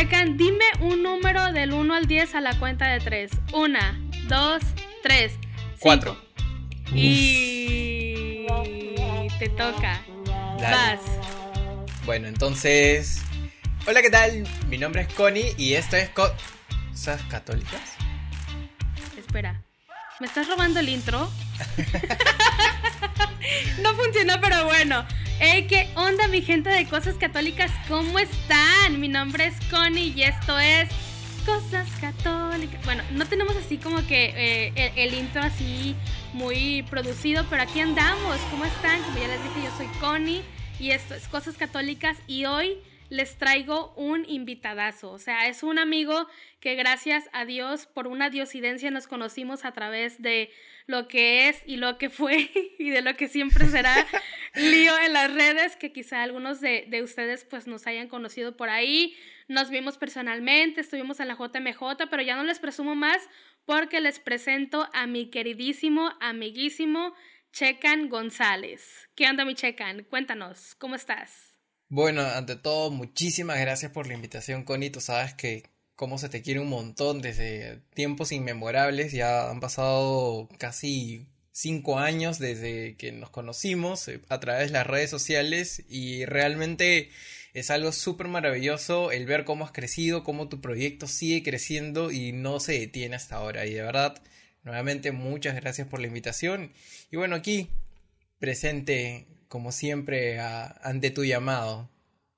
checan, dime un número del 1 al 10 a la cuenta de 3. 1, 2, 3. 4. Y te toca. Vas. Bueno, entonces. Hola, ¿qué tal? Mi nombre es Connie y esto es Cosas Católicas. Espera. ¿Me estás robando el intro? no funcionó, pero bueno. Hey, ¿qué onda mi gente de Cosas Católicas? ¿Cómo están? Mi nombre es Connie y esto es Cosas Católicas. Bueno, no tenemos así como que eh, el, intro así muy producido, pero aquí andamos. ¿Cómo están? Como ya les dije, yo soy Connie y esto es Cosas Católicas y hoy les traigo un invitadazo. O sea, es un amigo que gracias a Dios, por una diosidencia, nos conocimos a través de lo que es y lo que fue y de lo que siempre será lío en las redes, que quizá algunos de, de ustedes pues nos hayan conocido por ahí. Nos vimos personalmente, estuvimos en la JMJ, pero ya no les presumo más porque les presento a mi queridísimo, amiguísimo Checan González. ¿Qué onda mi Checan? Cuéntanos, ¿cómo estás? Bueno, ante todo, muchísimas gracias por la invitación, Connie. Tú sabes que cómo se te quiere un montón desde tiempos inmemorables. Ya han pasado casi cinco años desde que nos conocimos eh, a través de las redes sociales y realmente es algo súper maravilloso el ver cómo has crecido, cómo tu proyecto sigue creciendo y no se detiene hasta ahora. Y de verdad, nuevamente muchas gracias por la invitación. Y bueno, aquí presente como siempre, ante tu llamado.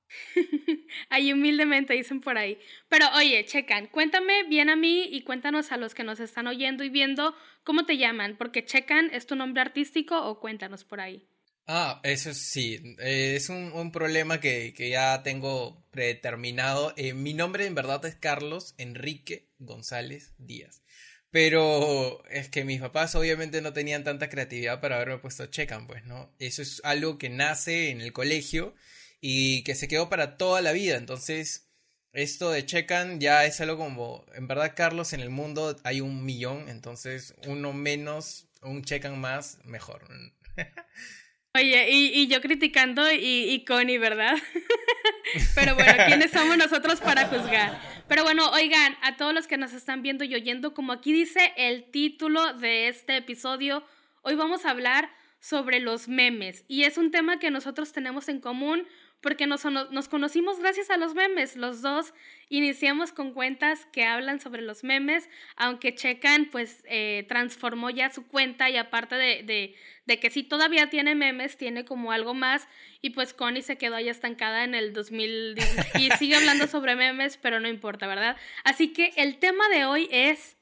ahí humildemente dicen por ahí. Pero oye, checan, cuéntame bien a mí y cuéntanos a los que nos están oyendo y viendo cómo te llaman, porque checan es tu nombre artístico o cuéntanos por ahí. Ah, eso sí, eh, es un, problema que, ya tengo predeterminado. Eh, mi nombre en verdad es Carlos Enrique González Díaz. Pero es que mis papás obviamente no tenían tanta creatividad para haberme puesto Checan, pues, ¿no? Eso es algo que nace en el colegio y que se quedó para toda la vida. Entonces, esto de Checan ya es algo como, en verdad, Carlos, en el mundo hay un millón, entonces uno menos, un Checan más, mejor. Oye, y, yo criticando y, y Connie, ¿verdad? Pero bueno, ¿quiénes somos nosotros para juzgar? Pero bueno, oigan, a todos los que nos están viendo y oyendo, como aquí dice el título de este episodio, hoy vamos a hablar sobre los memes. Y es un tema que nosotros tenemos en común porque nos, nos, conocimos gracias a los memes. Los dos iniciamos con cuentas que hablan sobre los memes, aunque Checan pues eh, transformó ya su cuenta y aparte de, de, que sí todavía tiene memes, tiene como algo más y pues Connie se quedó ahí estancada en el 2010 y sigue hablando sobre memes, pero no importa, ¿verdad? Así que el tema de hoy es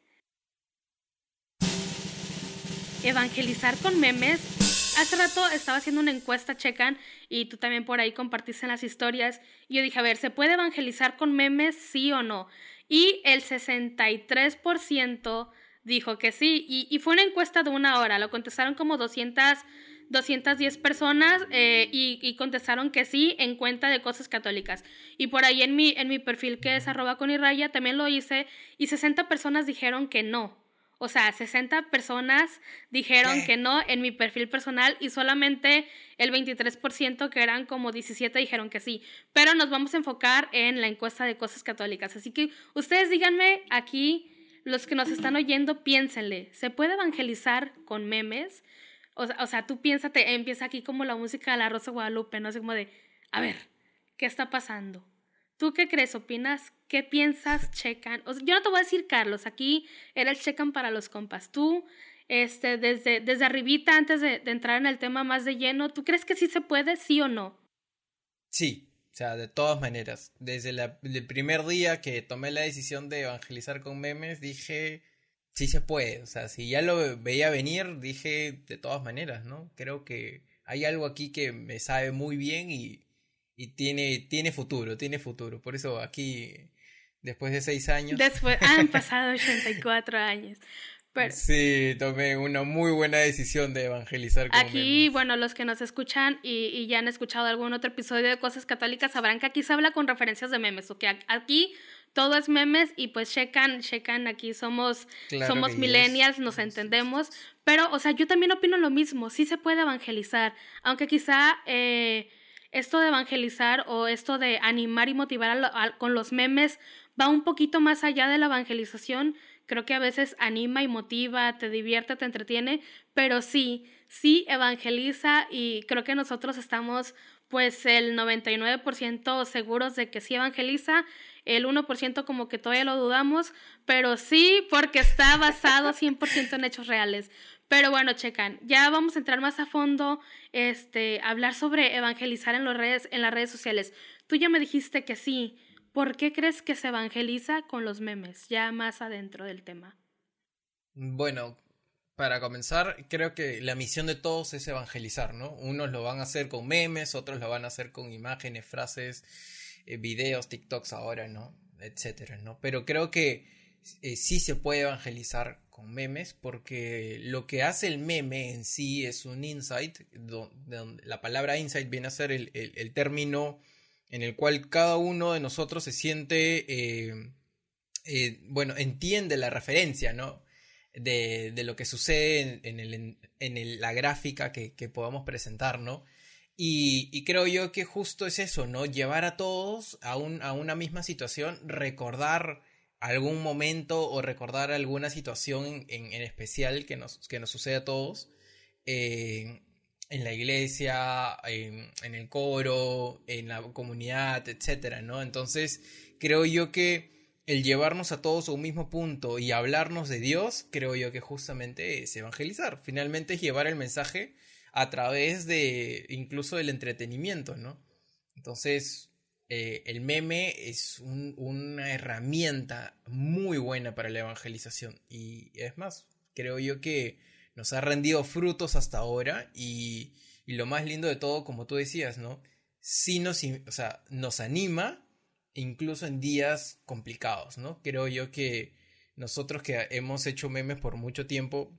evangelizar con memes hace rato estaba haciendo una encuesta, checan, y tú también por ahí compartiste en las historias. Y yo dije, a ver, ¿se puede evangelizar con memes, sí o no? Y el 63% dijo que sí. Y, fue una encuesta de una hora, lo contestaron como 200, 210 personas eh, y, contestaron que sí en cuenta de cosas católicas. Y por ahí en mi, en mi perfil que es arroba con raya también lo hice y 60 personas dijeron que no. O sea, 60 personas dijeron que no en mi perfil personal y solamente el 23%, que eran como 17, dijeron que sí. Pero nos vamos a enfocar en la encuesta de cosas católicas. Así que ustedes díganme aquí, los que nos están oyendo, piénsenle, ¿se puede evangelizar con memes? O sea, o sea tú piénsate, empieza aquí como la música de la Rosa Guadalupe, ¿no? Así como de, a ver, ¿qué está pasando? ¿Tú qué crees? ¿Opinas? ¿Qué piensas? Checan. yo no te voy a decir Carlos, aquí era el checan para los compas. Tú, este, desde, desde arribita, antes de, entrar en el tema más de lleno, ¿tú crees que sí se puede, sí o no? Sí, o sea, de todas maneras. Desde el primer día que tomé la decisión de evangelizar con memes, dije, sí se puede. O sea, si ya lo veía venir, dije, de todas maneras, ¿no? Creo que hay algo aquí que me sabe muy bien y y tiene, tiene futuro, tiene futuro. Por eso aquí, después de seis años. Después, han pasado 84 años. Sí, tomé una muy buena decisión de evangelizar. Con aquí, bueno, los que nos escuchan y, y, ya han escuchado algún otro episodio de Cosas Católicas sabrán que aquí se habla con referencias de memes, o que aquí todo es memes y pues checan, checan, aquí somos, somos millennials, nos entendemos, pero, o sea, yo también opino lo mismo, sí se puede evangelizar, aunque quizá... Eh, esto de evangelizar o esto de animar y motivar con los memes va un poquito más allá de la evangelización. Creo que a veces anima y motiva, te divierte, te entretiene, pero sí, sí evangeliza y creo que nosotros estamos pues el 99% seguros de que sí evangeliza, el 1% como que todavía lo dudamos, pero sí porque está basado 100% en hechos reales. Pero bueno, checan, ya vamos a entrar más a fondo, este, hablar sobre evangelizar en, redes, en las redes sociales. Tú ya me dijiste que sí. ¿Por qué crees que se evangeliza con los memes? Ya más adentro del tema. Bueno, para comenzar, creo que la misión de todos es evangelizar, ¿no? Unos lo van a hacer con memes, otros lo van a hacer con imágenes, frases, eh, videos, TikToks ahora, ¿no? Etcétera, ¿no? Pero creo que eh, sí se puede evangelizar memes porque lo que hace el meme en sí es un insight, donde la palabra insight viene a ser el, término en el cual cada uno de nosotros se siente, eh, eh, bueno, entiende la referencia, ¿no? De, lo que sucede en, en, la gráfica que, podamos presentar, ¿no? Y, creo yo que justo es eso, ¿no? Llevar a todos a, a una misma situación, recordar algún momento o recordar alguna situación en, especial que nos, que nos sucede a todos. En la iglesia, en, el coro, en la comunidad, etcétera, ¿no? Entonces, creo yo que el llevarnos a todos a un mismo punto y hablarnos de Dios, creo yo que justamente es evangelizar. Finalmente es llevar el mensaje a través de incluso del entretenimiento, ¿no? Entonces, eh, el meme es una herramienta muy buena para la evangelización. Y es más, creo yo que nos ha rendido frutos hasta ahora. Y, lo más lindo de todo, como tú decías, ¿no? Sí nos, o sea, nos anima incluso en días complicados, ¿no? Creo yo que nosotros que hemos hecho memes por mucho tiempo,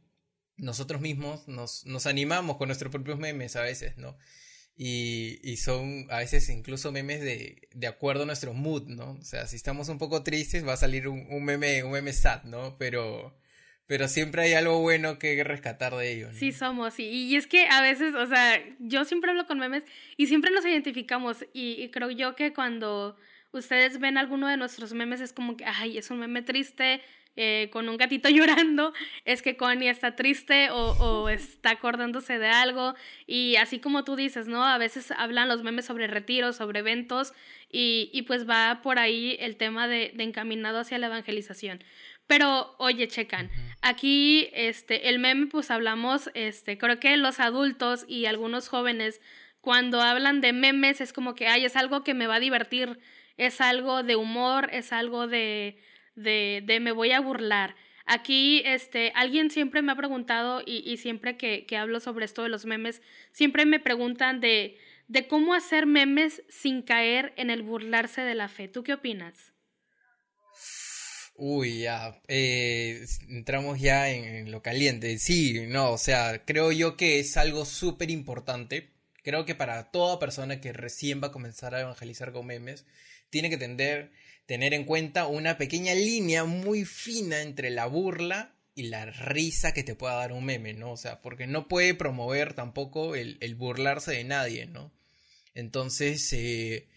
nosotros mismos nos, nos animamos con nuestros propios memes a veces, ¿no? Y, son a veces incluso memes de, de acuerdo a nuestro mood, ¿no? O sea, si estamos un poco tristes va a salir un, un meme, un meme sad, ¿no? Pero, pero siempre hay algo bueno que rescatar de ellos. Sí, somos, sí. Y es que a veces, o sea, yo siempre hablo con memes y siempre nos identificamos. Y, creo yo que cuando ustedes ven alguno de nuestros memes es como que, ay, es un meme triste, eh, con un gatito llorando, es que Connie está triste o, está acordándose de algo. Y así como tú dices, ¿no? A veces hablan los memes sobre retiros, sobre eventos, y, pues va por ahí el tema de, encaminado hacia la evangelización. Pero, oye, checan, aquí este, el meme, pues hablamos, este, creo que los adultos y algunos jóvenes, cuando hablan de memes, es como que, ay, es algo que me va a divertir, es algo de humor, es algo de, de, de me voy a burlar. Aquí, este, alguien siempre me ha preguntado y, y siempre que, que, hablo sobre esto de los memes, siempre me preguntan de, de cómo hacer memes sin caer en el burlarse de la fe. ¿Tú qué opinas? Uy, ya, eh, entramos ya en, lo caliente. Sí, no, o sea, creo yo que es algo súper importante. Creo que para toda persona que recién va a comenzar a evangelizar con memes, tiene que tender tener en cuenta una pequeña línea muy fina entre la burla y la risa que te pueda dar un meme, ¿no? O sea, porque no puede promover tampoco el, burlarse de nadie, ¿no? Entonces, eh,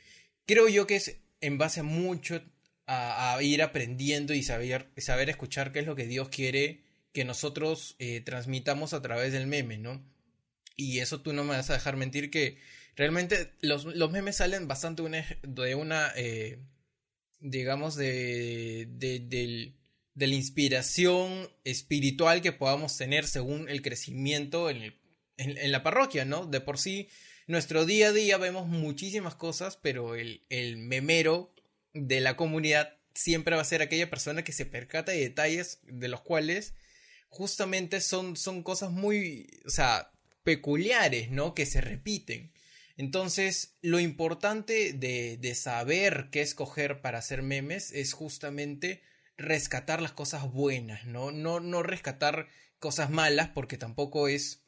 creo yo que es en base a mucho a, ir aprendiendo y saber, saber escuchar qué es lo que Dios quiere que nosotros eh, transmitamos a través del meme, ¿no? Y eso tú no me vas a dejar mentir que realmente los, memes salen bastante de una eh, digamos, de, de, la inspiración espiritual que podamos tener según el crecimiento en, en, la parroquia, ¿no? De por sí, nuestro día a día vemos muchísimas cosas, pero el, el memero de la comunidad siempre va a ser aquella persona que se percata de detalles de los cuales justamente son, son cosas muy, o sea, peculiares, ¿no? Que se repiten. Entonces, lo importante de, saber qué escoger para hacer memes es justamente rescatar las cosas buenas, ¿no? No, no rescatar cosas malas porque tampoco es,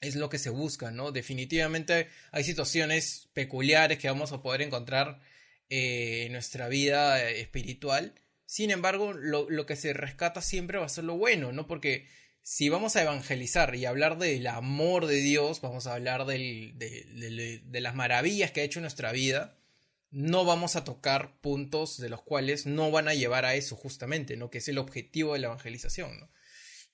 es lo que se busca, ¿no? Definitivamente hay situaciones peculiares que vamos a poder encontrar eh, en nuestra vida espiritual. Sin embargo, lo, lo, que se rescata siempre va a ser lo bueno, ¿no? Porque si vamos a evangelizar y hablar del amor de Dios, vamos a hablar de, las maravillas que ha hecho nuestra vida, no vamos a tocar puntos de los cuales no van a llevar a eso justamente, ¿no? Que es el objetivo de la evangelización.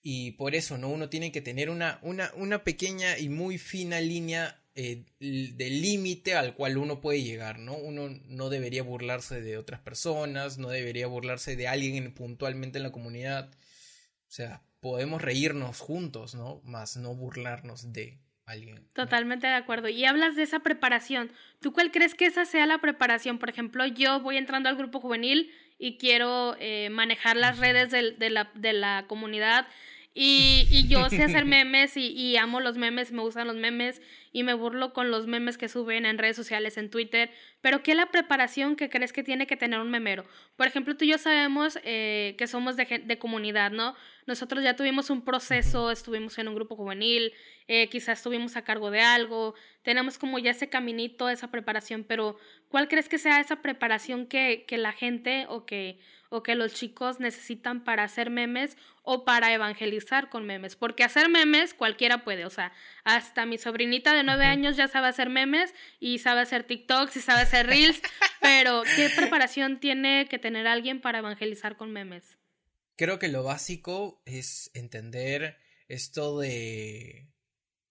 Y por eso, ¿no? Uno tiene que tener una pequeña y muy fina línea eh, de límite al cual uno puede llegar, ¿no? Uno no debería burlarse de otras personas, no debería burlarse de alguien puntualmente en la comunidad. O sea, podemos reírnos juntos, ¿no? Más no burlarnos de alguien. Totalmente de acuerdo. Y hablas de esa preparación. ¿Tú cuál crees que esa sea la preparación? Por ejemplo, yo voy entrando al grupo juvenil y quiero eh, manejar las redes de, la, de la comunidad y, y yo sé hacer memes y, y, amo los memes, me gustan los memes y me burlo con los memes que suben en redes sociales, en Twitter. Pero ¿qué es la preparación que crees que tiene que tener un memero? Por ejemplo, tú y yo sabemos eh, que somos de, de, comunidad, ¿no? Nosotros ya tuvimos un proceso, estuvimos en un grupo juvenil, eh, quizás estuvimos a cargo de algo, tenemos como ya ese caminito, esa preparación, pero ¿cuál crees que sea esa preparación que, que la gente o que o que los chicos necesitan para hacer memes o para evangelizar con memes. Porque hacer memes cualquiera puede, o sea, hasta mi sobrinita de nueve años ya sabe hacer memes y sabe hacer TikToks y sabe hacer Reels, pero ¿qué preparación tiene que tener alguien para evangelizar con memes? Creo que lo básico es entender esto de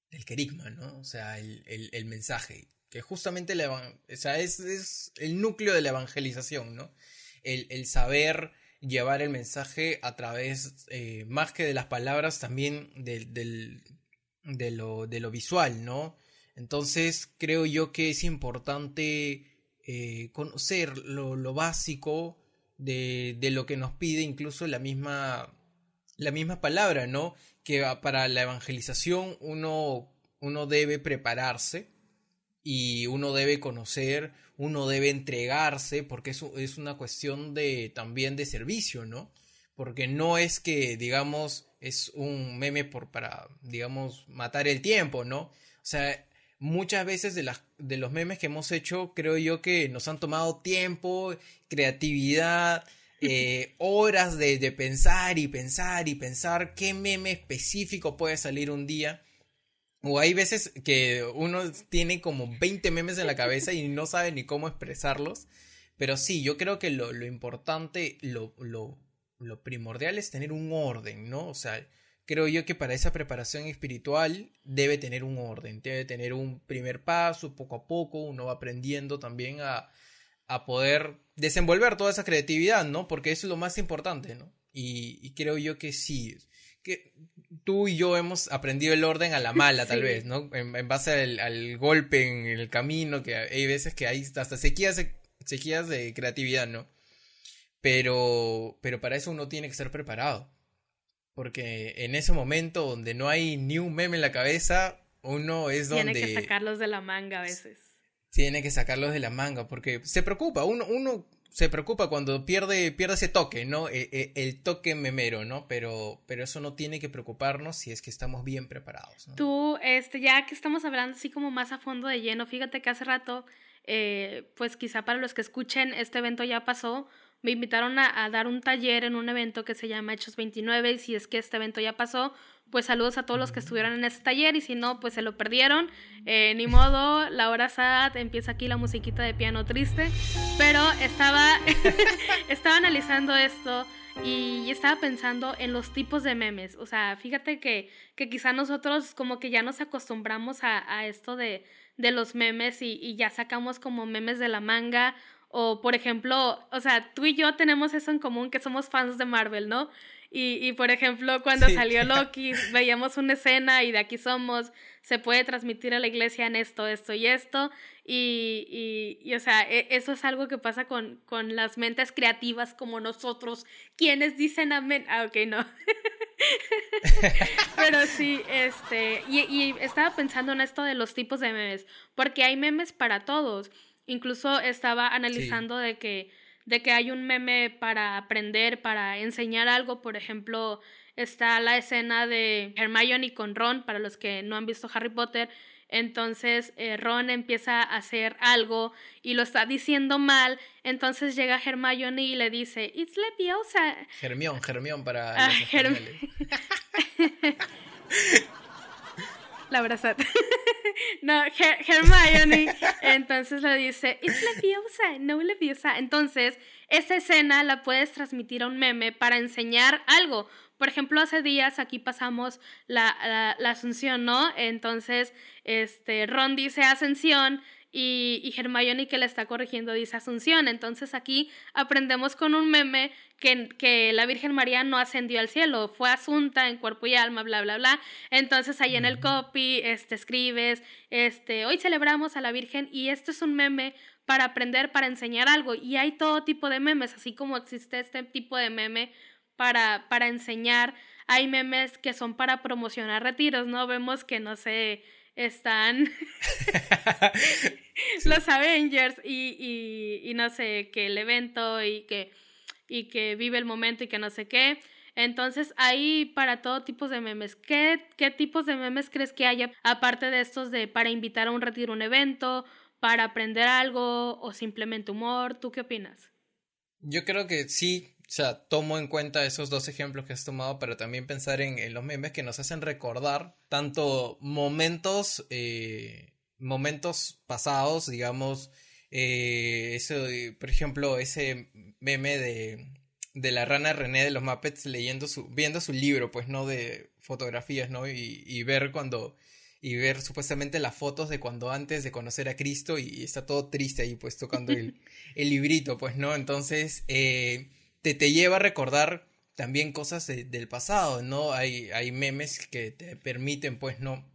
del querigma, ¿no? O sea, el, el, mensaje, que justamente la, es, es el núcleo de la evangelización, ¿no? el, saber llevar el mensaje a través, eh, más que de las palabras, también de, lo, de lo visual, ¿no? Entonces creo yo que es importante eh, conocer lo, básico de, de, lo que nos pide incluso la misma, la misma palabra, ¿no? Que para la evangelización uno, uno debe prepararse y uno debe conocer, uno debe entregarse, porque eso es una cuestión de también de servicio, ¿no? Porque no es que, digamos, es un meme por, para, digamos, matar el tiempo, ¿no? O sea, muchas veces de, las, de los memes que hemos hecho, creo yo que nos han tomado tiempo, creatividad, eh, horas de, de pensar y pensar y pensar qué meme específico puede salir un día o hay veces que uno tiene como 20 memes en la cabeza y no sabe ni cómo expresarlos. Pero sí, yo creo que lo, lo importante, lo, lo, lo, primordial es tener un orden, ¿no? O sea, creo yo que para esa preparación espiritual debe tener un orden, debe tener un primer paso, poco a poco, uno va aprendiendo también a, a poder desenvolver toda esa creatividad, ¿no? Porque eso es lo más importante, ¿no? Y, y creo yo que sí, que tú y yo hemos aprendido el orden a la mala, tal vez, ¿no? En, base al, golpe en el camino, que hay veces que hay hasta sequías, sequías de creatividad, ¿no? Pero, pero para eso uno tiene que estar preparado. Porque en ese momento donde no hay ni un meme en la cabeza, uno es donde... Tiene que sacarlos de la manga a veces. Tiene que sacarlos de la manga, porque se preocupa, uno, uno se preocupa cuando pierde, pierde ese toque, ¿no? E, e, el toque memero, ¿no? Pero, pero eso no tiene que preocuparnos si es que estamos bien preparados. ¿no? Tú, este, ya que estamos hablando así como más a fondo de lleno, fíjate que hace rato, eh, pues quizá para los que escuchen, este evento ya pasó, me invitaron a, a, dar un taller en un evento que se llama Hechos 29 y si es que este evento ya pasó, pues saludos a todos los que estuvieron en ese taller y si no, pues se lo perdieron. Eh, ni modo, la hora sad, empieza aquí la musiquita de piano triste, pero estaba, estaba analizando esto y estaba pensando en los tipos de memes. O sea, fíjate que, que quizá nosotros como que ya nos acostumbramos a, a esto de, de los memes y, y ya sacamos como memes de la manga. O, por ejemplo, o sea, tú y yo tenemos eso en común, que somos fans de Marvel, ¿no? Y, y por ejemplo, cuando salió Loki, veíamos una escena y de aquí somos, se puede transmitir a la iglesia en esto, esto y esto. Y, y, y o sea, e, eso es algo que pasa con, con las mentes creativas como nosotros, quienes dicen amén. Ah, ok, no. Pero sí, este, y, y estaba pensando en esto de los tipos de memes, porque hay memes para todos. Incluso estaba analizando de que de que hay un meme para aprender, para enseñar algo. Por ejemplo, está la escena de Hermione con Ron, para los que no han visto Harry Potter. entonces eh, Ron empieza a hacer algo y lo está diciendo mal, entonces llega Hermione y le dice, It's Leviosa. Germión, Germión para Ah, los Herm- La abrazad. no, Her- Hermione. Entonces le dice, It's Leviosa, no Leviosa. Entonces, esa escena la puedes transmitir a un meme para enseñar algo. Por ejemplo, hace días aquí pasamos la, la, la Asunción, ¿no? Entonces, este, Ron dice Ascensión y, y Hermione que le está corrigiendo dice Asunción. Entonces aquí aprendemos con un meme que, que la Virgen María no ascendió al cielo, fue asunta en cuerpo y alma, bla, bla, bla. Entonces ahí en el copy este, escribes, este, hoy celebramos a la Virgen y esto es un meme para aprender, para enseñar algo. Y hay todo tipo de memes, así como existe este tipo de meme para, para enseñar. Hay memes que son para promocionar retiros, ¿no? Vemos que, no sé, están los Avengers y, y, y no sé, que el evento y que, y que vive el momento y que no sé qué. Entonces, hay para todo tipo de memes. ¿Qué, ¿Qué tipos de memes crees que haya? Aparte de estos de para invitar a un retiro, un evento, para aprender algo o simplemente humor. ¿Tú qué opinas? Yo creo que sí, o sea, tomo en cuenta esos dos ejemplos que has tomado para también pensar en, en los memes que nos hacen recordar tanto momentos, eh, momentos pasados, digamos, eh, eso, por ejemplo, ese meme de, de la rana René de los Muppets leyendo su, viendo su libro, pues, ¿no? De fotografías, ¿no? Y, y ver cuando, y ver supuestamente las fotos de cuando antes de conocer a Cristo y, y está todo triste ahí, pues, tocando el, el librito, pues, ¿no? Entonces, eh, te, te lleva a recordar también cosas de- del pasado, ¿no? Hay, hay memes que te permiten, pues, ¿no?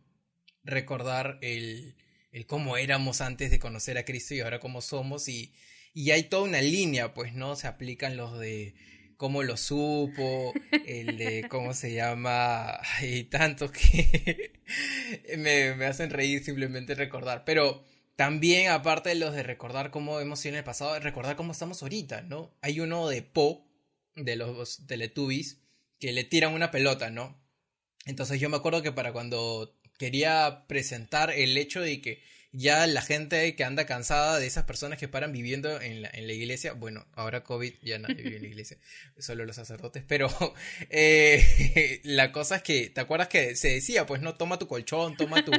Recordar el, el cómo éramos antes de conocer a Cristo y ahora cómo somos y, y hay toda una línea, pues, ¿no? Se aplican los de cómo lo supo, el de cómo se llama, y tantos que me, me hacen reír simplemente recordar, pero también aparte de los de recordar cómo hemos sido en el pasado, recordar cómo estamos ahorita, ¿no? Hay uno de Po, de los Teletubbies, que le tiran una pelota, ¿no? Entonces yo me acuerdo que para cuando quería presentar el hecho de que ya la gente que anda cansada de esas personas que paran viviendo en la, en la iglesia, bueno, ahora COVID ya nadie vive en la iglesia, solo los sacerdotes, pero eh, la cosa es que, ¿te acuerdas que se decía, pues no, toma tu colchón, toma tu,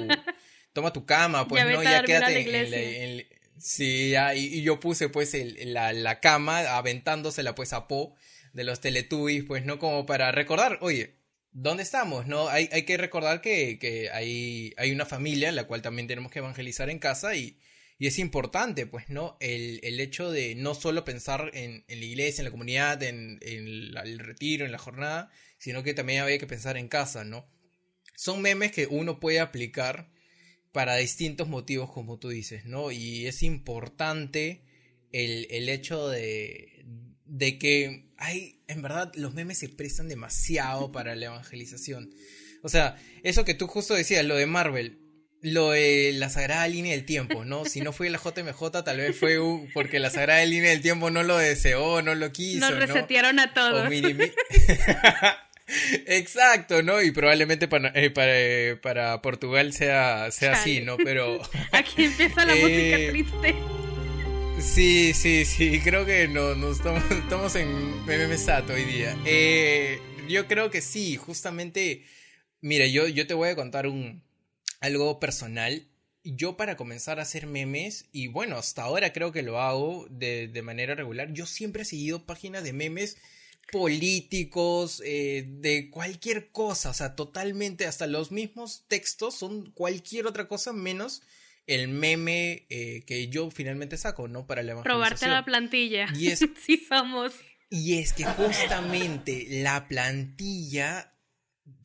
toma tu cama, pues Ya no, ya la quédate en la, en Sí, ya, y, y yo puse pues el- la, la cama aventándosela pues a Po de los Teletubbies, pues no como para recordar, oye, ¿dónde estamos? No, hay, hay que recordar que, que hay, hay una familia, la cual también tenemos que evangelizar en casa y, y es importante, pues, ¿no? El, el hecho de no solo pensar en, en la iglesia, en la comunidad, en, en la- el retiro, en la jornada, sino que también había que pensar en casa, ¿no? Son memes que uno puede aplicar para distintos motivos, como tú dices, ¿no? Y es importante el, el hecho de, de que hay, en verdad, los memes se prestan demasiado para la evangelización. O sea, eso que tú justo decías, lo de Marvel, lo de la Sagrada Línea del Tiempo, ¿no? Si no fue la JMJ, tal vez fue porque la Sagrada Línea del Tiempo no lo deseó, no lo quiso, Nos ¿no? resetearon a O todos. minimi- Exacto, ¿no? Y probablemente para, eh, para, eh, para Portugal sea, sea así. ¿no? Pero Aquí empieza la Eh, música triste. sí, sí, sí, creo que no, no estamos, estamos en meme Sato hoy día. Eh, yo creo que sí, justamente, mira, yo, yo te voy a contar un, algo personal. Yo para comenzar a hacer memes, y bueno, hasta ahora creo que lo hago de, de manera regular, yo siempre he seguido páginas de memes políticos, eh, de cualquier cosa, o sea, totalmente, hasta los mismos textos son cualquier otra cosa menos el meme eh, que yo finalmente saco, ¿no? Para la Probarte la plantilla. Y es- sí somos. Y es que justamente la plantilla,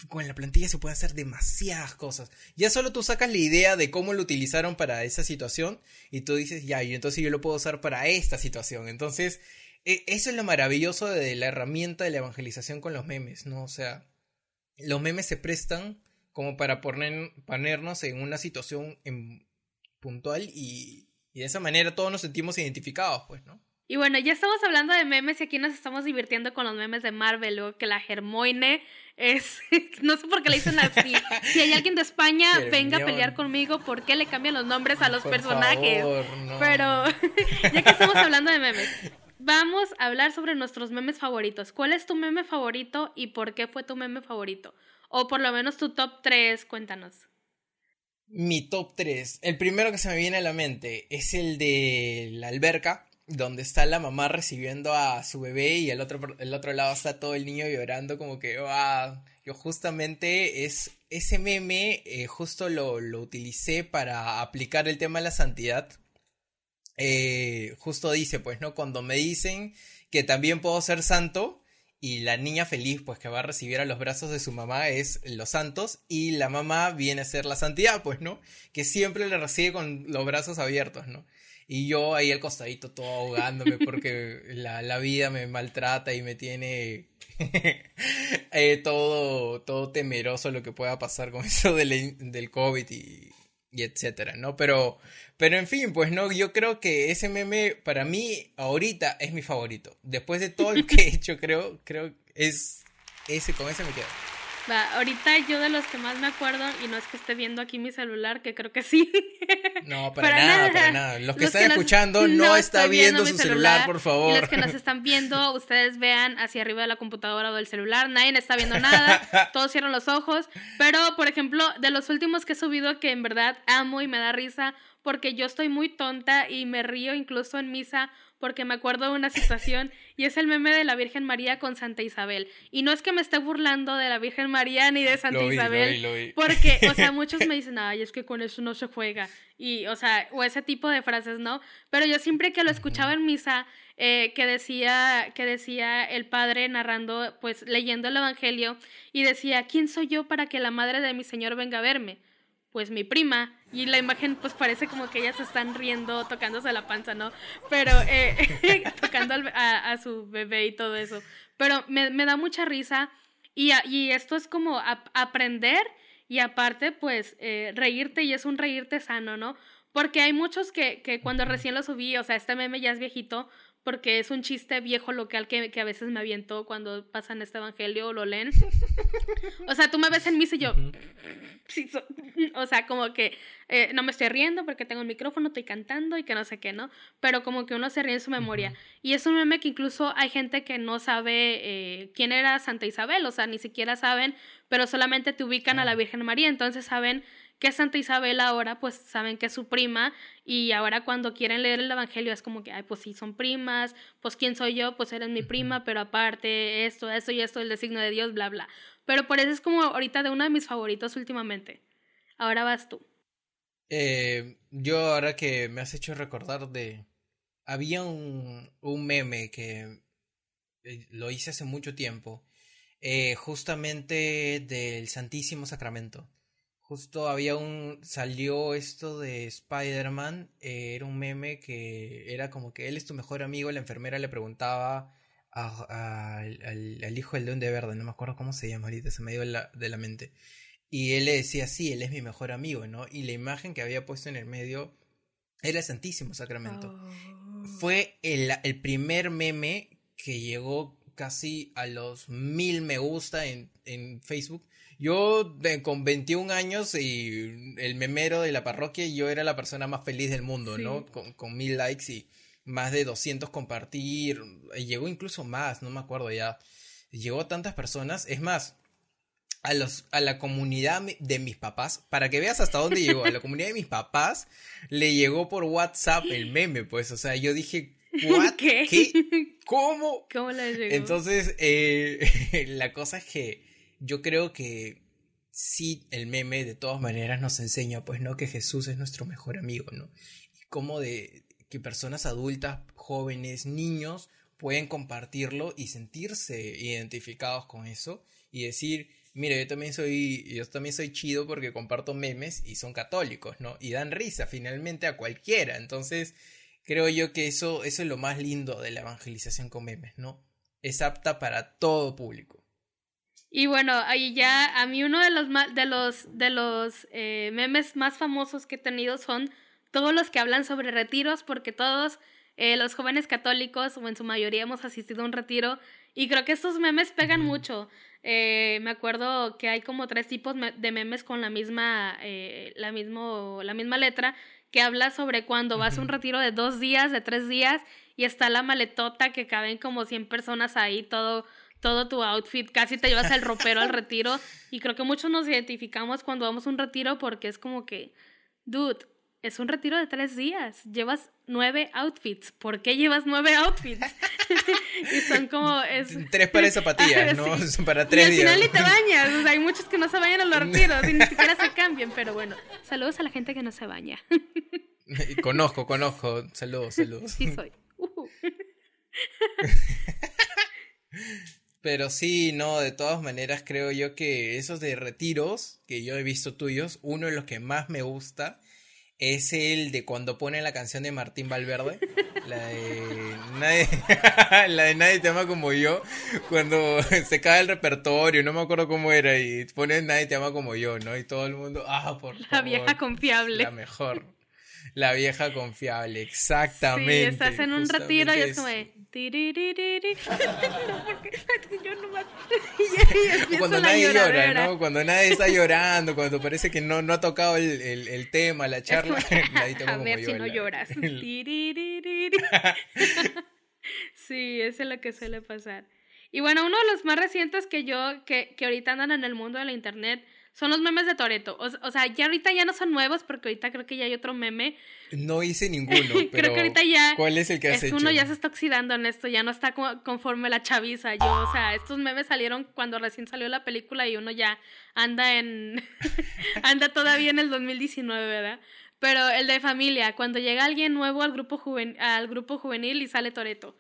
con la plantilla se pueden hacer demasiadas cosas. Ya solo tú sacas la idea de cómo lo utilizaron para esa situación y tú dices, ya, y entonces yo lo puedo usar para esta situación. Entonces, eso es lo maravilloso de la herramienta de la evangelización con los memes, ¿no? O sea, los memes se prestan como para poner, ponernos en una situación en- puntual y, y de esa manera todos nos sentimos identificados, pues, ¿no? Y bueno, ya estamos hablando de memes y aquí nos estamos divirtiendo con los memes de Marvel o que la Hermoine es, no sé por qué le dicen así. Si hay alguien de España, venga a pelear conmigo, ¿por qué le cambian los nombres a los personajes? Pero ya que estamos hablando de memes, vamos a hablar sobre nuestros memes favoritos. ¿Cuál es tu meme favorito y por qué fue tu meme favorito? O por lo menos tu top 3, cuéntanos. Mi top 3. El primero que se me viene a la mente es el de la alberca, donde está la mamá recibiendo a su bebé y el otro, el otro lado está todo el niño llorando como que, yo justamente es ese meme, eh, justo lo, lo, utilicé para aplicar el tema de la santidad. Eh, justo dice, pues, ¿no? Cuando me dicen que también puedo ser santo, y la niña feliz pues que va a recibir a los brazos de su mamá es los santos y la mamá viene a ser la santidad pues no que siempre le recibe con los brazos abiertos no y yo ahí al costadito todo ahogándome porque la, la vida me maltrata y me tiene eh, todo, todo temeroso lo que pueda pasar con eso del, del COVID y, y etcétera, ¿no? Pero, pero en fin, pues no, yo creo que ese meme para mí ahorita es mi favorito. Después de todo lo que he hecho, creo, creo es ese, con ese me quedo. Va, ahorita yo de los que más me acuerdo, y no es que esté viendo aquí mi celular, que creo que sí. No, para, nada, para nada. Los que están escuchando no, está viendo, su celular, por favor. Y los que nos están viendo, ustedes vean hacia arriba de la computadora o del celular, nadie está viendo nada, todos cierran los ojos. Pero, por ejemplo, de los últimos que he subido que en verdad amo y me da risa, porque yo estoy muy tonta y me río incluso en misa porque me acuerdo de una situación y es el meme de la Virgen María con Santa Isabel. Y no es que me esté burlando de la Virgen María ni de Santa Isabel, porque, o sea, muchos me dicen, ay, es que con eso no se juega. Y, o sea, o ese tipo de frases, ¿no? Pero yo siempre que lo escuchaba en misa, eh, que decía, que decía el padre narrando, pues leyendo el Evangelio, y decía, ¿quién soy yo para que la madre de mi Señor venga a verme? Pues mi prima y la imagen pues parece como que ellas están riendo, tocándose la panza, ¿no? Pero eh, tocando a, su bebé y todo eso. Pero me, da mucha risa y, y esto es como aprender y aparte pues eh, reírte y es un reírte sano, ¿no? Porque hay muchos que, que cuando recién lo subí, o sea, este meme ya es viejito, porque es un chiste viejo local que, que, a veces me aviento cuando pasan este evangelio o lo leen. o sea, tú me ves en misa y yo... o sea, como que eh, no me estoy riendo porque tengo el micrófono, estoy cantando y que no sé qué, ¿no? Pero como que uno se ríe en su memoria. Y es un meme que incluso hay gente que no sabe eh, quién era Santa Isabel, o sea, ni siquiera saben, pero solamente te ubican a la Virgen María, entonces saben que Santa Isabel ahora, pues saben que es su prima y ahora cuando quieren leer el Evangelio es como que, ay, pues sí, son primas, pues quién soy yo, pues eres mi prima, pero aparte esto, esto y esto, el designo de Dios, bla, bla. Pero por eso es como ahorita de uno de mis favoritos últimamente. Ahora vas tú. Eh, yo ahora que me has hecho recordar de... Había un, un meme que eh, lo hice hace mucho tiempo, eh, justamente del Santísimo Sacramento. Justo había un. salió esto de Spider-Man. Eh, era un meme que era como que él es tu mejor amigo. La enfermera le preguntaba al, hijo del Duende Verde, no me acuerdo cómo se llama ahorita, se me dio de la, de la mente. Y él le decía, sí, él es mi mejor amigo, ¿no? Y la imagen que había puesto en el medio era el Santísimo Sacramento. Oh. Fue el, el primer meme que llegó casi a los mil me gusta en, en Facebook yo con 21 años y el memero de la parroquia, yo era la persona más feliz del mundo, ¿no? Con, mil likes y más de 200 compartir. Llegó incluso más, no me acuerdo ya. Llegó tantas personas. Es más, a, los, a la comunidad de mis papás, para que veas hasta dónde llegó, a la comunidad de mis papás le llegó por WhatsApp el meme, pues, o sea, yo dije, ¿Qué? ¿Cómo? ¿Cómo le llegó? Entonces, eh, la cosa es que yo creo que sí el meme de todas maneras nos enseña, pues, ¿no? Que Jesús es nuestro mejor amigo, ¿no? Y cómo de que personas adultas, jóvenes, niños pueden compartirlo y sentirse identificados con eso y decir, mire, yo también soy, yo también soy chido porque comparto memes y son católicos, ¿no? Y dan risa finalmente a cualquiera. Entonces, creo yo que eso, eso es lo más lindo de la evangelización con memes, ¿no? Es apta para todo público. Y bueno, ahí ya a mí uno de los, de los, de los eh, memes más famosos que he tenido son todos los que hablan sobre retiros, porque todos eh, los jóvenes católicos, o en su mayoría hemos asistido a un retiro, y creo que estos memes pegan mucho. Eh, me acuerdo que hay como tres tipos de memes con la misma, eh, la, mismo, la misma letra, que habla sobre cuando vas a un retiro de dos días, de tres días, y está la maletota que caben como 100 personas ahí, todo, todo tu outfit, casi te llevas el ropero al retiro. Y creo que muchos nos identificamos cuando vamos a un retiro porque es como que, dude, es un retiro de tres días, llevas nueve outfits. ¿Por qué llevas nueve outfits? y son como... Es... Tres pares de zapatillas, ¿no? Son para tres y al final ni te bañas. hay muchos que no se bañan a los retiros y ni siquiera se cambian. Pero bueno, saludos a la gente que no se baña. conozco, conozco. Saludos, saludos. Sí soy. Uh. Pero sí, no, de todas maneras creo yo que esos de retiros que yo he visto tuyos, uno de los que más me gusta es el de cuando pone la canción de Martín Valverde, la de Nadie, la de Nadie te ama como yo, cuando se cae el repertorio, no me acuerdo cómo era, y pone Nadie te ama como yo, ¿no? Y todo el mundo, ah, por favor. La vieja confiable. La mejor. La vieja confiable, exactamente. Sí, estás en un retiro y es como de... cuando nadie llora, ¿no? Cuando nadie está llorando, cuando parece que no, no ha tocado el, el, tema, la charla. a ver si no lloras. sí, eso es lo que suele pasar. Y bueno, uno de los más recientes que yo, que, que ahorita andan en el mundo de la internet, son los memes de Toreto. O, sea, ya ahorita ya no son nuevos porque ahorita creo que ya hay otro meme. No hice ninguno, pero creo que ahorita ya ¿cuál es el que has es Uno ya se está oxidando en esto, ya no está conforme la chaviza. Yo, o sea, estos memes salieron cuando recién salió la película y uno ya anda en anda todavía en el 2019, ¿verdad? Pero el de familia, cuando llega alguien nuevo al grupo juvenil, al grupo juvenil y sale Toreto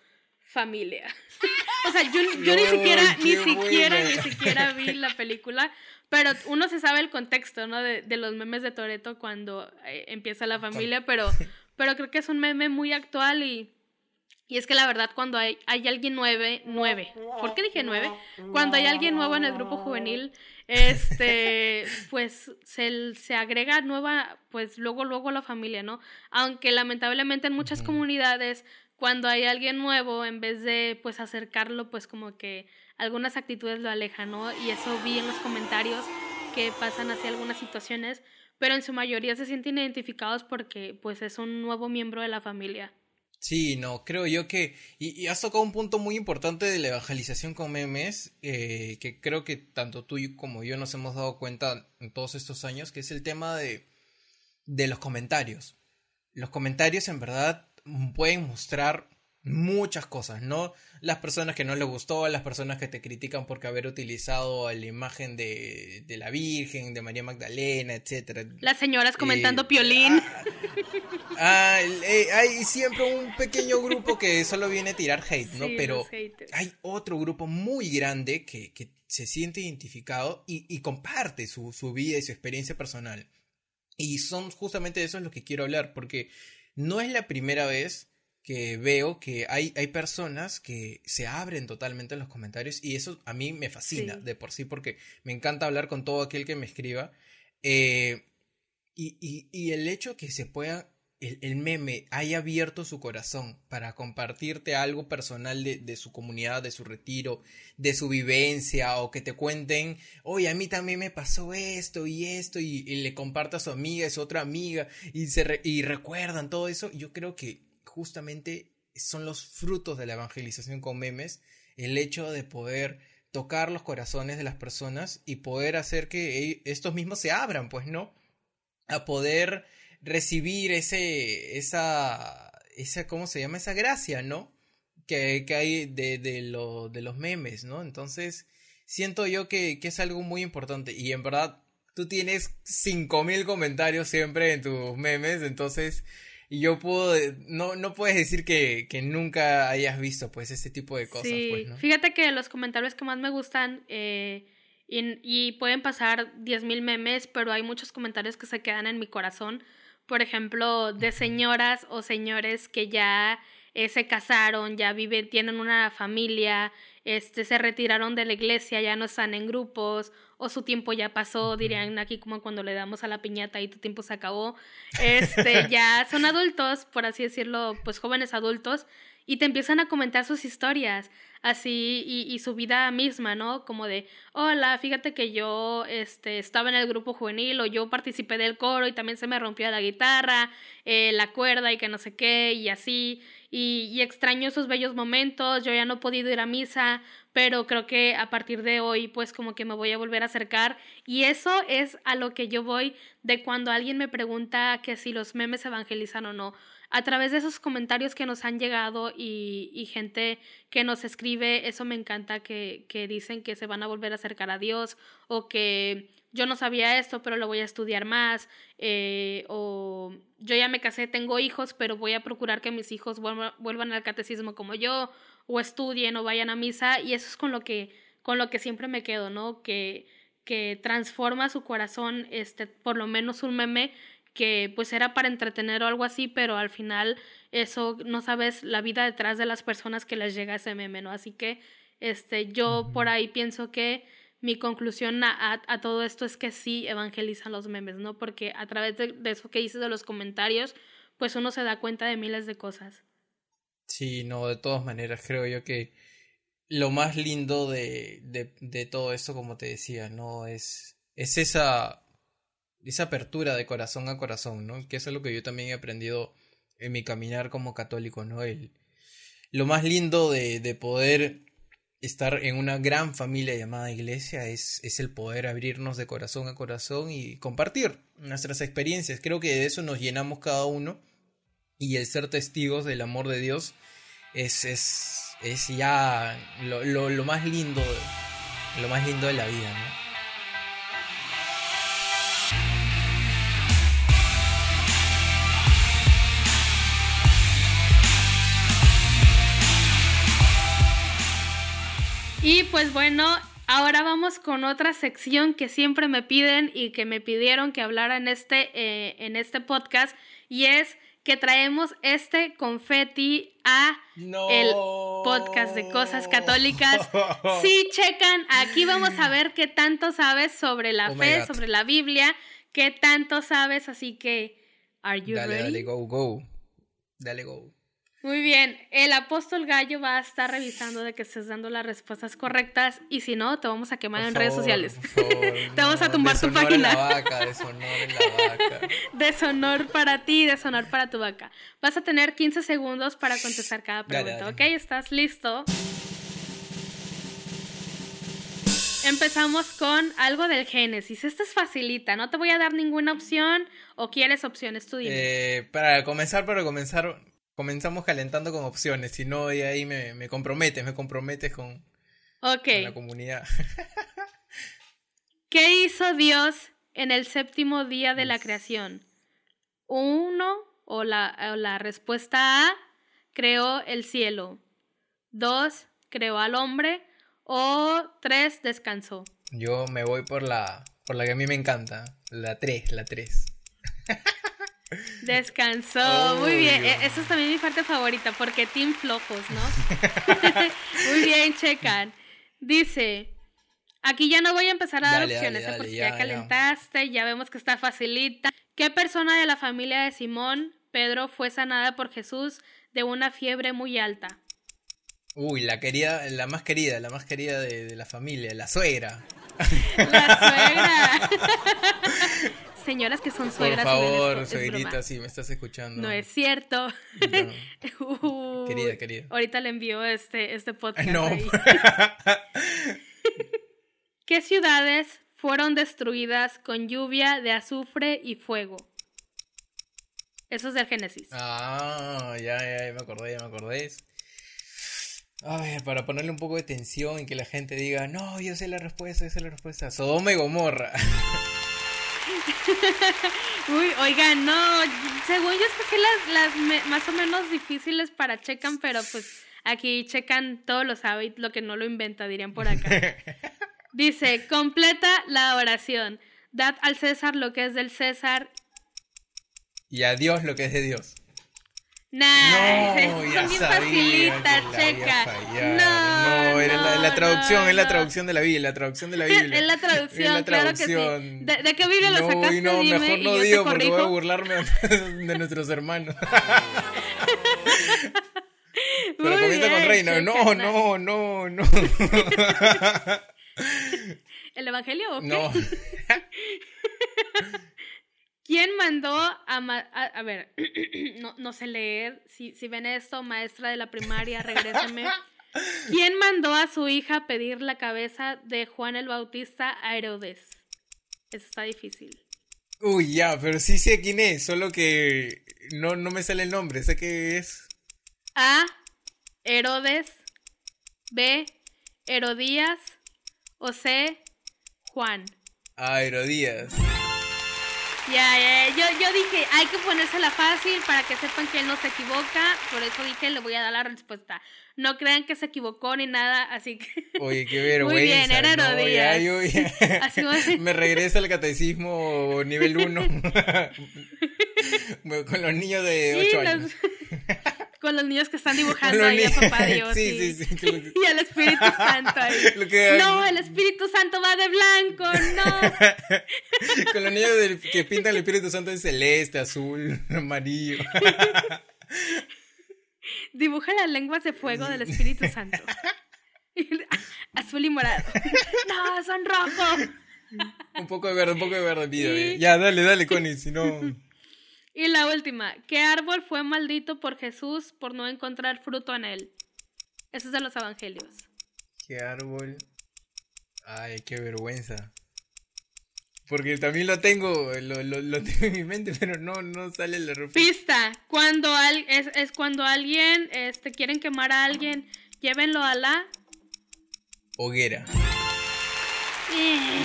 familia. o sea, yo, yo ni siquiera, ni siquiera, ni siquiera vi la película, pero uno se sabe el contexto, ¿no? De, de los memes de Toreto cuando eh, empieza la familia, pero, pero creo que es un meme muy actual y, y es que la verdad cuando hay, hay alguien nueve, nueve, ¿por qué dije nueve? Cuando hay alguien nuevo en el grupo juvenil, este, pues se, se agrega nueva, pues luego, luego la familia, ¿no? Aunque lamentablemente en muchas comunidades cuando hay alguien nuevo, en vez de pues acercarlo, pues como que algunas actitudes lo alejan, ¿no? Y eso vi en los comentarios que pasan hacia algunas situaciones, pero en su mayoría se sienten identificados porque pues es un nuevo miembro de la familia. Sí, no, creo yo que, y, has tocado un punto muy importante de la evangelización con memes, eh, que creo que tanto tú como yo nos hemos dado cuenta en todos estos años, que es el tema de, de los comentarios. Los comentarios en verdad pueden mostrar muchas cosas, ¿no? Las personas que no les gustó, las personas que te critican porque haber utilizado la imagen de, de la Virgen, de María Magdalena, etcétera. Las señoras comentando eh, piolín. Ah, ah eh, hay siempre un pequeño grupo que solo viene a tirar hate, ¿no? Pero hay otro grupo muy grande que, que se siente identificado y, y comparte su, su vida y su experiencia personal. Y son justamente de eso es lo que quiero hablar, porque no es la primera vez que veo que hay, hay personas que se abren totalmente en los comentarios y eso a mí me fascina de por sí porque me encanta hablar con todo aquel que me escriba. Eh, y, y, y, el hecho que se pueda, el, el, meme haya abierto su corazón para compartirte algo personal de, de, su comunidad, de su retiro, de su vivencia, o que te cuenten, oye, a mí también me pasó esto y esto, y, le comparta a su amiga, es otra amiga, y, se y recuerdan todo eso, yo creo que justamente son los frutos de la evangelización con memes, el hecho de poder tocar los corazones de las personas y poder hacer que estos mismos se abran, pues, ¿no? A poder recibir ese, esa, esa, ¿cómo se llama? Esa gracia, ¿no? Que, que hay de, de, lo, de los memes, ¿no? Entonces, siento yo que, que es algo muy importante y en verdad tú tienes 5000 comentarios siempre en tus memes, entonces y yo puedo, no, no puedes decir que, que nunca hayas visto pues este tipo de cosas. Sí, pues, ¿no? fíjate que los comentarios que más me gustan eh, y, y, pueden pasar 10.000 memes, pero hay muchos comentarios que se quedan en mi corazón. Por ejemplo, de señoras o señores que ya eh, se casaron, ya viven, tienen una familia, este, se retiraron de la iglesia, ya no están en grupos, o su tiempo ya pasó, dirían aquí como cuando le damos a la piñata y tu tiempo se acabó. Este, ya son adultos, por así decirlo, pues jóvenes adultos, y te empiezan a comentar sus historias así y, su vida misma, ¿no? Como de, hola, fíjate que yo este, estaba en el grupo juvenil o yo participé del coro y también se me rompió la guitarra, eh, la cuerda y que no sé qué y así. Y, y extraño esos bellos momentos, yo ya no he podido ir a misa, pero creo que a partir de hoy pues como que me voy a volver a acercar y eso es a lo que yo voy de cuando alguien me pregunta que si los memes evangelizan o no a través de esos comentarios que nos han llegado y, gente que nos escribe, eso me encanta, que, dicen que se van a volver a acercar a Dios o que yo no sabía esto, pero lo voy a estudiar más, eh, o yo ya me casé, tengo hijos, pero voy a procurar que mis hijos vuelvan, al catecismo como yo, o estudien o vayan a misa, y eso es con lo que, con lo que siempre me quedo, ¿no? Que, que transforma su corazón, este, por lo menos un meme, que pues era para entretener o algo así, pero al final eso no sabes la vida detrás de las personas que les llega ese meme, ¿no? Así que este, yo por ahí pienso que mi conclusión a, a, todo esto es que sí evangelizan los memes, ¿no? Porque a través de, eso que dices de los comentarios, pues uno se da cuenta de miles de cosas. Sí, no, de todas maneras, creo yo que lo más lindo de, de, de todo esto, como te decía, ¿no? Es, es esa esa apertura de corazón a corazón, ¿no? Que eso es lo que yo también he aprendido en mi caminar como católico, ¿no? Lo más lindo de, de poder estar en una gran familia llamada iglesia es, es el poder abrirnos de corazón a corazón y compartir nuestras experiencias. Creo que de eso nos llenamos cada uno y el ser testigos del amor de Dios es, es, es ya lo, lo, lo más lindo lo más lindo de la vida, ¿no? Y pues bueno, ahora vamos con otra sección que siempre me piden y que me pidieron que hablara en este, eh, en este podcast y es que traemos este confeti a el podcast de cosas católicas. Sí, checan, aquí vamos a ver qué tanto sabes sobre la oh fe, sobre la Biblia, qué tanto sabes, así que are you dale, Dale, go, go. Dale, go. Muy bien, el apóstol Gallo va a estar revisando de que estés dando las respuestas correctas y si no, te vamos a quemar en redes sociales. te vamos a tumbar tu página. En la vaca, deshonor en la vaca. deshonor para ti, deshonor para tu vaca. Vas a tener 15 segundos para contestar cada pregunta, ¿ok? ¿Estás listo? Empezamos con algo del Génesis. Esta es facilita, no te voy a dar ninguna opción o quieres opciones, tú dime. Eh, para comenzar, para comenzar, comenzamos calentando con opciones, si no, y ahí me, me comprometes, me comprometes con, la comunidad. ¿Qué hizo Dios en el séptimo día de la creación? Uno, o la, o la respuesta A, creó el cielo. Dos, creó al hombre. O tres, descansó. Yo me voy por la, por la que a mí me encanta, la tres, la tres. Descansó, muy bien. E, esa es también mi parte favorita, porque team flojos, ¿no? muy bien, checan. Dice, aquí ya no voy a empezar a dar opciones, ¿eh? porque ya, calentaste, ya. vemos que está facilita. ¿Qué persona de la familia de Simón, Pedro, fue sanada por Jesús de una fiebre muy alta? Uy, la querida, la más querida, la más querida de, de la familia, la suegra. La suegra. señoras que son suegras. Por favor, suegrita, si me estás escuchando. No es cierto. Uh, querida, querida. Ahorita le envío este, este podcast. No. ¿Qué ciudades fueron destruidas con lluvia de azufre y fuego? Eso es del Génesis. Ah, ya, ya, ya me acordé, ya me acordé. A ver, para ponerle un poco de tensión y que la gente diga, no, yo sé la respuesta, yo sé la respuesta. Sodoma y Gomorra. Uy, oigan, no, según yo escogí las, las más o menos difíciles para Checan, pero pues aquí Checan todo lo sabe y lo que no lo inventa, dirían por acá. Dice, completa la oración. Dad al César lo que es del César. Y a Dios lo que es de Dios. Nah, no, ya bien facilita, checa. No, no, era la, traducción, es la traducción de la Biblia, la traducción de la Biblia. es la traducción, claro que sí. ¿De, qué Biblia lo sacaste? No, Dime, mejor no digo porque voy a burlarme de nuestros hermanos. Pero comienza con reina. No, no, no, no. ¿El Evangelio? No. ¿Quién mandó a, a, ver, no, no, sé leer, si, si ven esto, maestra de la primaria, regréseme. ¿Quién mandó a su hija pedir la cabeza de Juan el Bautista a Herodes? Eso está difícil. Uy, ya, pero sí sé quién es, solo que no, no me sale el nombre, sé que es... A. Herodes. B. Herodías. O C. Juan. A Herodías. Ya, ya, yo, yo dije, hay que ponérsela fácil para que sepan que él no se equivoca, por eso dije, le voy a dar la respuesta. No crean que se equivocó ni nada, así que... Oye, qué vergüenza. Muy bien, era Me regresa al catecismo nivel 1. Con los niños de 8 años con los niños que están dibujando ahí a papá Dios. Sí, sí, sí. y el Espíritu Santo ahí. No, el Espíritu Santo va de blanco, no. con los niños que pintan el Espíritu Santo en celeste, azul, amarillo. Dibuja las lenguas de fuego del Espíritu Santo. Azul y morado. No, son rojos. Un poco de verde, un poco de verde, vida. Ya, dale, dale, Connie, si no. Y la última, ¿qué árbol fue maldito por Jesús por no encontrar fruto en él? Eso es de los evangelios. ¿Qué árbol? Ay, qué vergüenza. Porque también lo tengo, lo, lo, tengo en mi mente, pero no, no sale la respuesta. Pista, cuando al, es, es, cuando alguien, este, quieren quemar a alguien, llévenlo a la... Hoguera.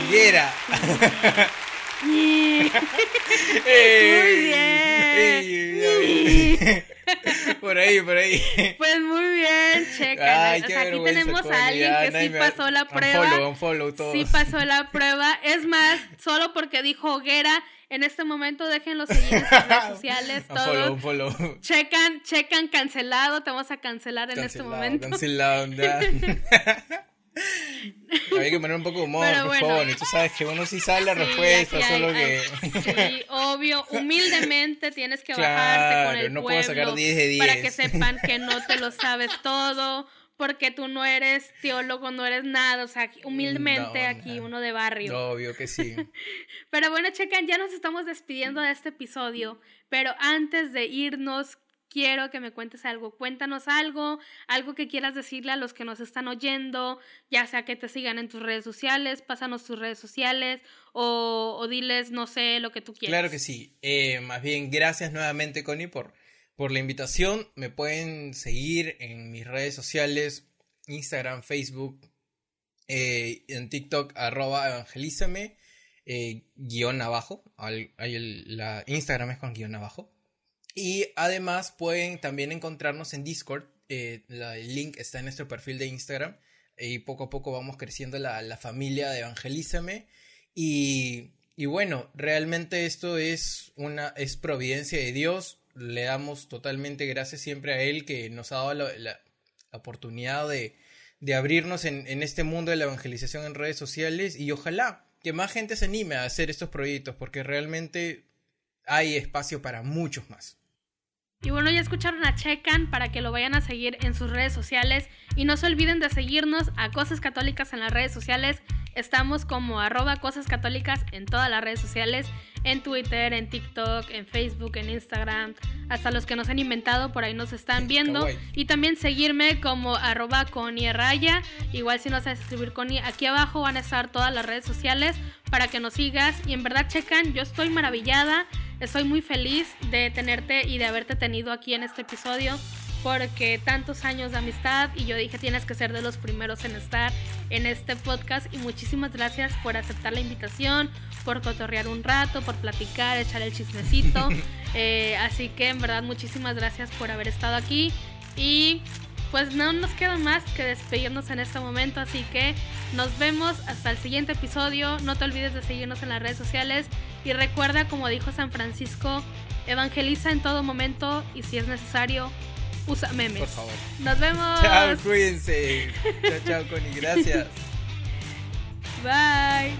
Hoguera. muy bien. por ahí, por ahí. Pues muy bien, checa. aquí tenemos a alguien que sí pasó la prueba. Sí pasó la prueba. Es más, solo porque dijo hoguera. En este momento déjenlo seguir en sus redes sociales. Todos. Follow, Checan, checan cancelado. Te vamos a cancelar en este momento. Cancelado, Había que poner un poco de humor, bueno, y tú sabes que uno sí sabe la respuesta, solo que... sí, obvio, humildemente tienes que bajarte con el no puedo sacar 10 de 10. para que sepan que no te lo sabes todo, porque tú no eres teólogo, no eres nada, o sea, humildemente aquí uno de barrio. Obvio que sí. pero bueno, checan, ya nos estamos despidiendo de este episodio, pero antes de irnos, quiero que me cuentes algo. Cuéntanos algo, algo que quieras decirle a los que nos están oyendo, ya sea que te sigan en tus redes sociales, pásanos tus redes sociales o, diles, no sé, lo que tú quieras. Claro que sí. Eh, más bien, gracias nuevamente, Connie, por, por la invitación. Me pueden seguir en mis redes sociales, Instagram, Facebook, eh, en TikTok, arroba evangelízame, eh, guion abajo. la Instagram es con guion abajo. Y además pueden también encontrarnos en Discord. Eh, el link está en nuestro perfil de Instagram. Y poco a poco vamos creciendo la, familia de Evangelízame. Y, y, bueno, realmente esto es una es providencia de Dios. Le damos totalmente gracias siempre a Él que nos ha dado la, oportunidad de, de abrirnos en, en, este mundo de la evangelización en redes sociales. Y ojalá que más gente se anime a hacer estos proyectos porque realmente hay espacio para muchos más. Y bueno, ya escucharon a Checan para que lo vayan a seguir en sus redes sociales. Y no se olviden de seguirnos a Cosas Católicas en las redes sociales. Estamos como arroba Cosas Católicas en todas las redes sociales. En Twitter, en TikTok, en Facebook, en Instagram. Hasta los que nos han inventado por ahí nos están viendo. Y también seguirme como arroba Connie Raya. Igual si no sabes escribir Connie, aquí abajo van a estar todas las redes sociales para que nos sigas. Y en verdad, Checan, yo estoy maravillada. Estoy muy feliz de tenerte y de haberte tenido aquí en este episodio porque tantos años de amistad y yo dije tienes que ser de los primeros en estar en este podcast y muchísimas gracias por aceptar la invitación, por cotorrear un rato, por platicar, echar el chismecito. Eh, así que en verdad muchísimas gracias por haber estado aquí y pues no nos queda más que despedirnos en este momento, así que nos vemos hasta el siguiente episodio. No te olvides de seguirnos en las redes sociales y recuerda, como dijo San Francisco, Evangeliza en todo momento y si es necesario, usa memes. Por favor. Nos vemos. Chao, cuídense. chao, chao, Connie. Gracias. Bye.